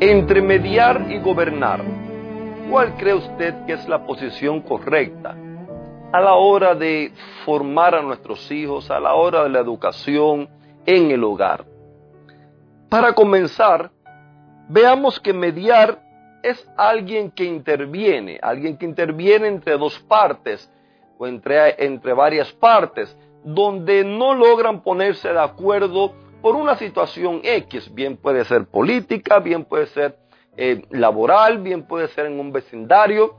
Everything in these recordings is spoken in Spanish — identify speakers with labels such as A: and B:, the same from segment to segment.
A: Entre mediar y gobernar, ¿cuál cree usted que es la posición correcta a la hora de formar a nuestros hijos, a la hora de la educación en el hogar? Para comenzar, veamos que mediar es alguien que interviene, alguien que interviene entre dos partes o entre, entre varias partes, donde no logran ponerse de acuerdo por una situación X, bien puede ser política, bien puede ser eh, laboral, bien puede ser en un vecindario,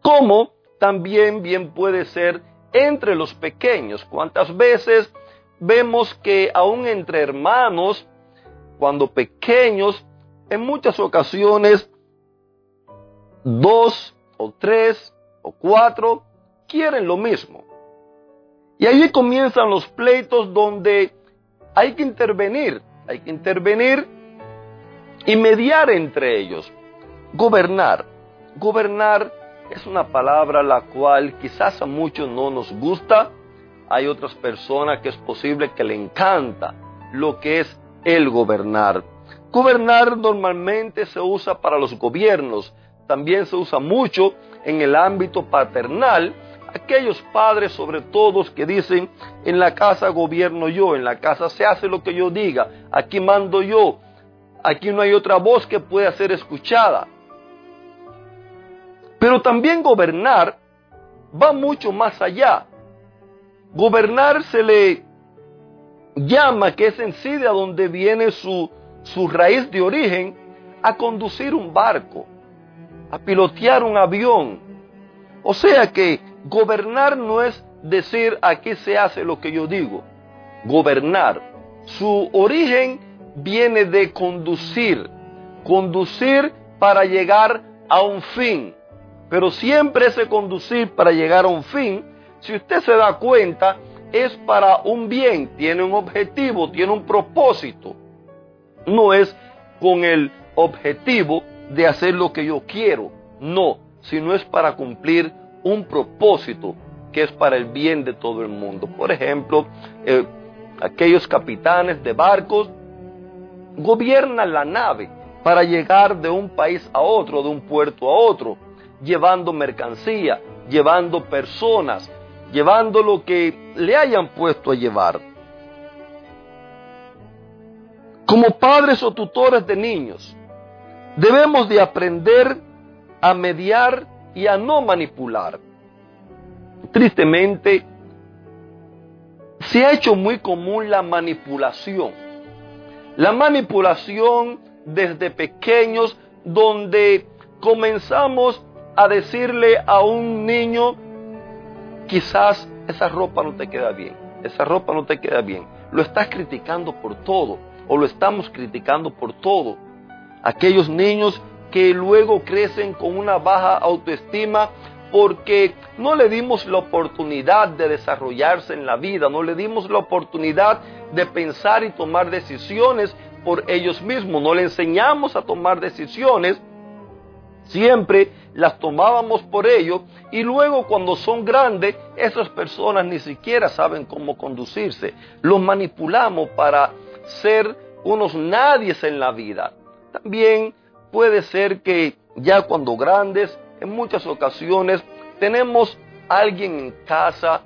A: como también bien puede ser entre los pequeños. ¿Cuántas veces vemos que aún entre hermanos, cuando pequeños, en muchas ocasiones, dos o tres o cuatro quieren lo mismo? Y ahí comienzan los pleitos donde hay que intervenir, hay que intervenir y mediar entre ellos. Gobernar. Gobernar es una palabra la cual quizás a muchos no nos gusta. Hay otras personas que es posible que le encanta lo que es el gobernar. Gobernar normalmente se usa para los gobiernos, también se usa mucho en el ámbito paternal aquellos padres sobre todo que dicen, en la casa gobierno yo, en la casa se hace lo que yo diga, aquí mando yo, aquí no hay otra voz que pueda ser escuchada. Pero también gobernar va mucho más allá. Gobernar se le llama, que es en sí de donde viene su, su raíz de origen, a conducir un barco, a pilotear un avión. O sea que Gobernar no es decir aquí se hace lo que yo digo. Gobernar. Su origen viene de conducir. Conducir para llegar a un fin. Pero siempre ese conducir para llegar a un fin, si usted se da cuenta, es para un bien, tiene un objetivo, tiene un propósito. No es con el objetivo de hacer lo que yo quiero, no, sino es para cumplir un propósito que es para el bien de todo el mundo. Por ejemplo, eh, aquellos capitanes de barcos gobiernan la nave para llegar de un país a otro, de un puerto a otro, llevando mercancía, llevando personas, llevando lo que le hayan puesto a llevar. Como padres o tutores de niños, debemos de aprender a mediar y a no manipular. Tristemente, se ha hecho muy común la manipulación. La manipulación desde pequeños donde comenzamos a decirle a un niño, quizás esa ropa no te queda bien, esa ropa no te queda bien. Lo estás criticando por todo o lo estamos criticando por todo. Aquellos niños que luego crecen con una baja autoestima porque no le dimos la oportunidad de desarrollarse en la vida, no le dimos la oportunidad de pensar y tomar decisiones por ellos mismos, no le enseñamos a tomar decisiones, siempre las tomábamos por ellos y luego cuando son grandes, esas personas ni siquiera saben cómo conducirse, los manipulamos para ser unos nadies en la vida. También puede ser que ya cuando grandes, en muchas ocasiones, tenemos alguien en casa,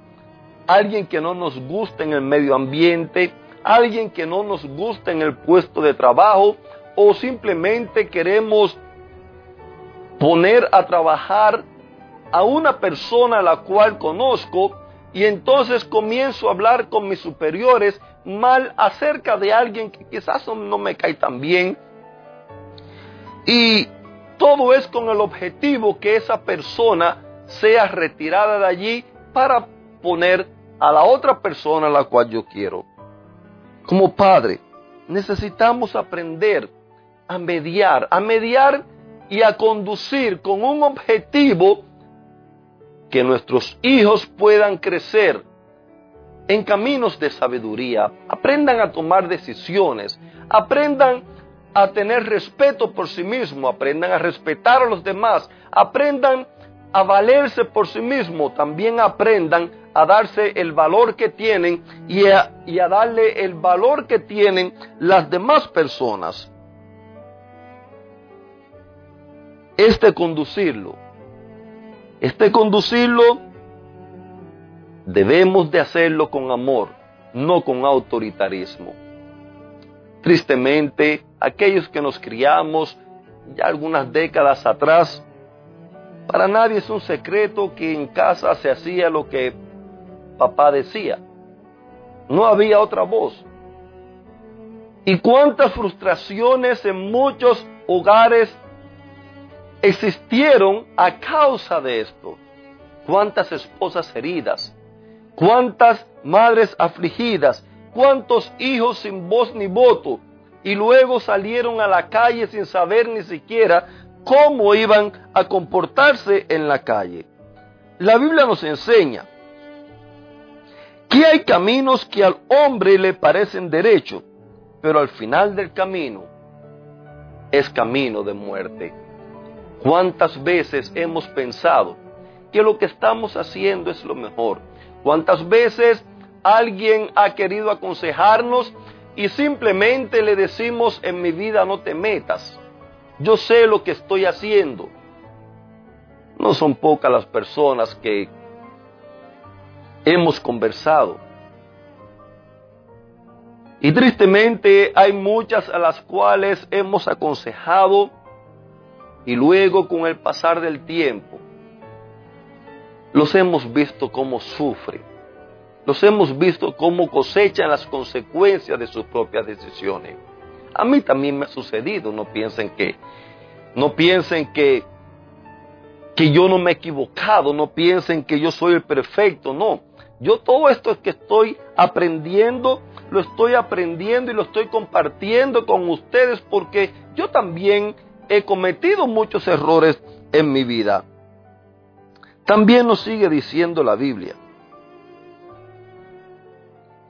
A: alguien que no nos gusta en el medio ambiente, alguien que no nos gusta en el puesto de trabajo o simplemente queremos poner a trabajar a una persona a la cual conozco y entonces comienzo a hablar con mis superiores mal acerca de alguien que quizás no me cae tan bien y todo es con el objetivo que esa persona sea retirada de allí para poner a la otra persona a la cual yo quiero. Como padre, necesitamos aprender a mediar, a mediar y a conducir con un objetivo que nuestros hijos puedan crecer en caminos de sabiduría, aprendan a tomar decisiones, aprendan a tener respeto por sí mismo, aprendan a respetar a los demás, aprendan a valerse por sí mismo, también aprendan a darse el valor que tienen y a, darle el valor que tienen las demás personas. Este conducirlo, este conducirlo debemos de hacerlo con amor, no con autoritarismo. Tristemente, aquellos que nos criamos ya algunas décadas atrás, para nadie es un secreto que en casa se hacía lo que papá decía. No había otra voz. Y cuántas frustraciones en muchos hogares existieron a causa de esto. Cuántas esposas heridas, cuántas madres afligidas, cuántos hijos sin voz ni voto, y luego salieron a la calle sin saber ni siquiera cómo iban a comportarse en la calle. La Biblia nos enseña que hay caminos que al hombre le parecen derechos, pero al final del camino es camino de muerte. ¿Cuántas veces hemos pensado que lo que estamos haciendo es lo mejor? ¿Cuántas veces alguien ha querido aconsejarnos y simplemente le decimos en mi vida no te metas? Yo sé lo que estoy haciendo. No son pocas las personas que hemos conversado. Y tristemente hay muchas a las cuales hemos aconsejado y luego con el pasar del tiempo los hemos visto cómo sufren, los hemos visto cómo cosechan las consecuencias de sus propias decisiones. A mí también me ha sucedido, no piensen que, no piensen que, que yo no me he equivocado, no piensen que yo soy el perfecto, no. Yo todo esto que estoy aprendiendo, lo estoy aprendiendo y lo estoy compartiendo con ustedes porque yo también he cometido muchos errores en mi vida. También nos sigue diciendo la Biblia.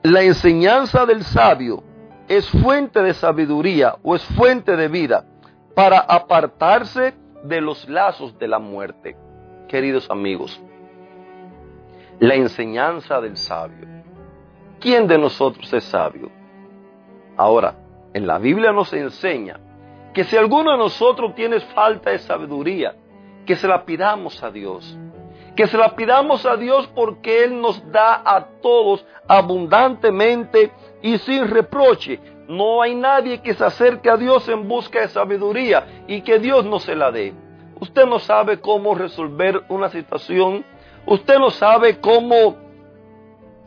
A: La enseñanza del sabio es fuente de sabiduría o es fuente de vida para apartarse de los lazos de la muerte. Queridos amigos, la enseñanza del sabio. ¿Quién de nosotros es sabio? Ahora, en la Biblia nos enseña que si alguno de nosotros tiene falta de sabiduría, que se la pidamos a Dios. Que se la pidamos a Dios porque Él nos da a todos abundantemente y sin reproche. No hay nadie que se acerque a Dios en busca de sabiduría y que Dios no se la dé. Usted no sabe cómo resolver una situación. Usted no sabe cómo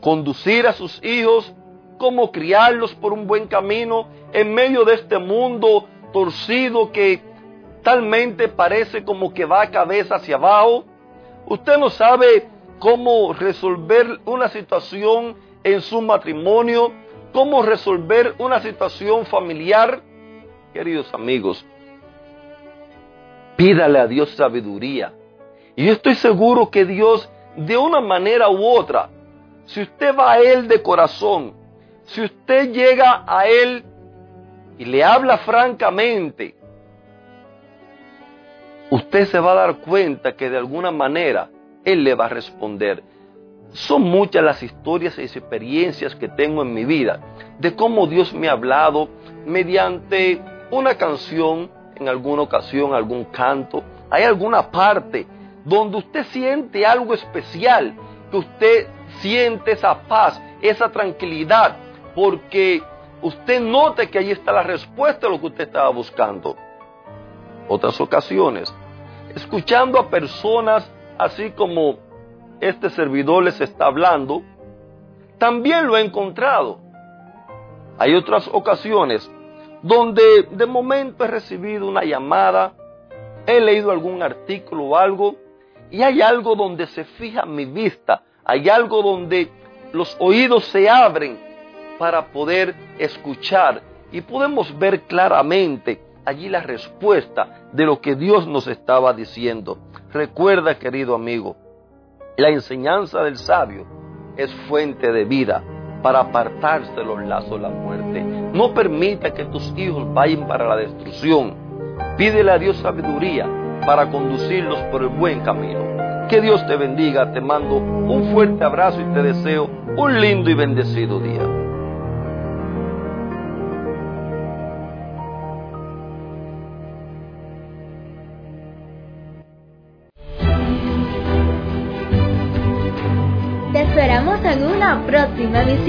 A: conducir a sus hijos, cómo criarlos por un buen camino en medio de este mundo torcido que talmente parece como que va cabeza hacia abajo. Usted no sabe cómo resolver una situación en su matrimonio, cómo resolver una situación familiar. Queridos amigos, pídale a Dios sabiduría. Y yo estoy seguro que Dios, de una manera u otra, si usted va a Él de corazón, si usted llega a Él y le habla francamente, usted se va a dar cuenta que de alguna manera Él le va a responder. Son muchas las historias y experiencias que tengo en mi vida de cómo Dios me ha hablado mediante una canción, en alguna ocasión, algún canto. Hay alguna parte donde usted siente algo especial, que usted siente esa paz, esa tranquilidad, porque usted note que ahí está la respuesta a lo que usted estaba buscando. Otras ocasiones, escuchando a personas así como este servidor les está hablando, también lo he encontrado. Hay otras ocasiones donde de momento he recibido una llamada, he leído algún artículo o algo, y hay algo donde se fija mi vista, hay algo donde los oídos se abren para poder escuchar y podemos ver claramente allí la respuesta de lo que Dios nos estaba diciendo. Recuerda, querido amigo, la enseñanza del sabio es fuente de vida para apartarse los lazos de la muerte. No permita que tus hijos vayan para la destrucción. Pídele a Dios sabiduría para conducirlos por el buen camino. Que Dios te bendiga, te mando un fuerte abrazo y te deseo un lindo y bendecido día.